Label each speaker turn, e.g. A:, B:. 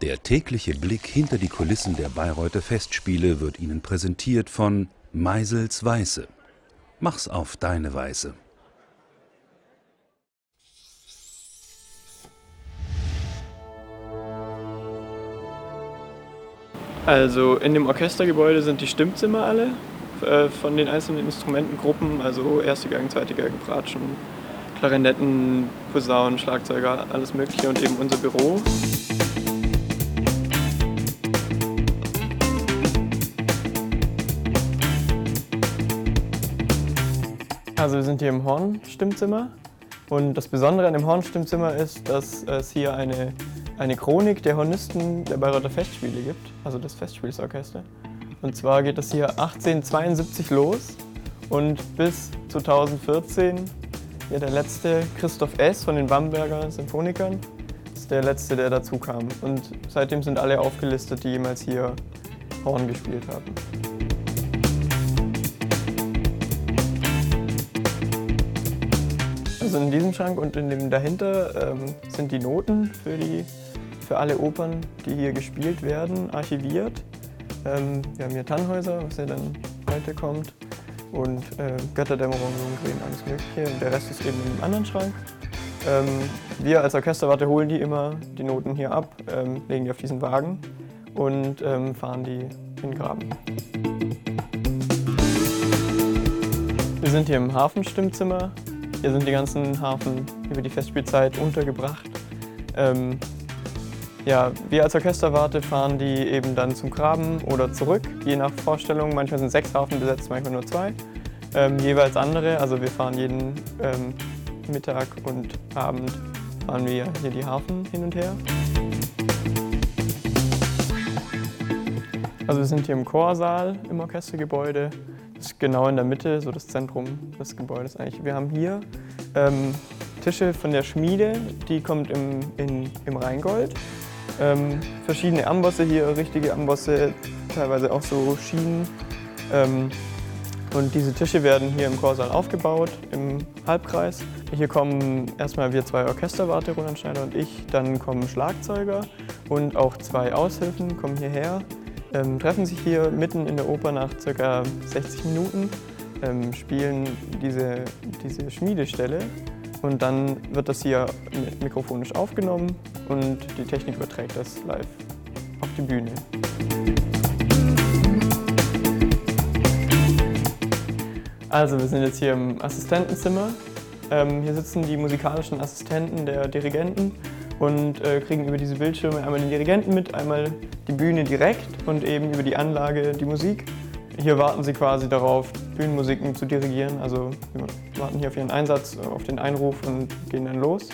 A: Der tägliche Blick hinter die Kulissen der Bayreuther Festspiele wird Ihnen präsentiert von Meisels Weiße. Mach's auf deine Weise.
B: Also in dem Orchestergebäude sind die Stimmzimmer alle äh, von den einzelnen Instrumentengruppen, also erste Geigen, zweite Geigen, Bratschen, Klarinetten, Posaunen, Schlagzeuger, alles Mögliche und eben unser Büro. Also wir sind hier im Hornstimmzimmer und das Besondere an dem Hornstimmzimmer ist, dass es hier eine, eine Chronik der Hornisten der Bayreuther Festspiele gibt, also des Festspielsorchester. Und zwar geht das hier 1872 los und bis 2014 ja, der letzte Christoph S. von den Bamberger Symphonikern ist der letzte, der dazu kam. Und seitdem sind alle aufgelistet, die jemals hier Horn gespielt haben. Also in diesem Schrank und in dem dahinter ähm, sind die Noten für, die, für alle Opern, die hier gespielt werden, archiviert. Ähm, wir haben hier Tannhäuser, was ja dann heute kommt, und äh, Götterdämmerung, Lohengrin, alles Mögliche. Und der Rest ist eben im anderen Schrank. Ähm, wir als Orchesterwarte holen die immer, die Noten hier ab, ähm, legen die auf diesen Wagen und ähm, fahren die in den Graben. Wir sind hier im Hafenstimmzimmer. Hier sind die ganzen Hafen über die Festspielzeit untergebracht. Ähm, ja, wir als Orchesterwarte fahren die eben dann zum Graben oder zurück, je nach Vorstellung. Manchmal sind sechs Hafen besetzt, manchmal nur zwei. Ähm, jeweils andere, also wir fahren jeden ähm, Mittag und Abend fahren wir hier die Hafen hin und her. Also wir sind hier im Chorsaal im Orchestergebäude. Ist genau in der Mitte, so das Zentrum des Gebäudes eigentlich. Wir haben hier ähm, Tische von der Schmiede, die kommt im, in, im Rheingold. Ähm, verschiedene Ambosse hier, richtige Ambosse, teilweise auch so Schienen. Ähm, und diese Tische werden hier im Chorsaal aufgebaut, im Halbkreis. Hier kommen erstmal wir zwei Orchesterwarte, Roland Schneider und ich, dann kommen Schlagzeuger und auch zwei Aushilfen kommen hierher ähm, treffen sich hier mitten in der Oper nach ca. 60 Minuten, ähm, spielen diese, diese Schmiedestelle und dann wird das hier mikrofonisch aufgenommen und die Technik überträgt das live auf die Bühne. Also wir sind jetzt hier im Assistentenzimmer. Ähm, hier sitzen die musikalischen Assistenten der Dirigenten und äh, kriegen über diese Bildschirme einmal den Dirigenten mit, einmal die Bühne direkt und eben über die Anlage die Musik. Hier warten sie quasi darauf, Bühnenmusiken zu dirigieren. Also warten hier auf ihren Einsatz, auf den Einruf und gehen dann los.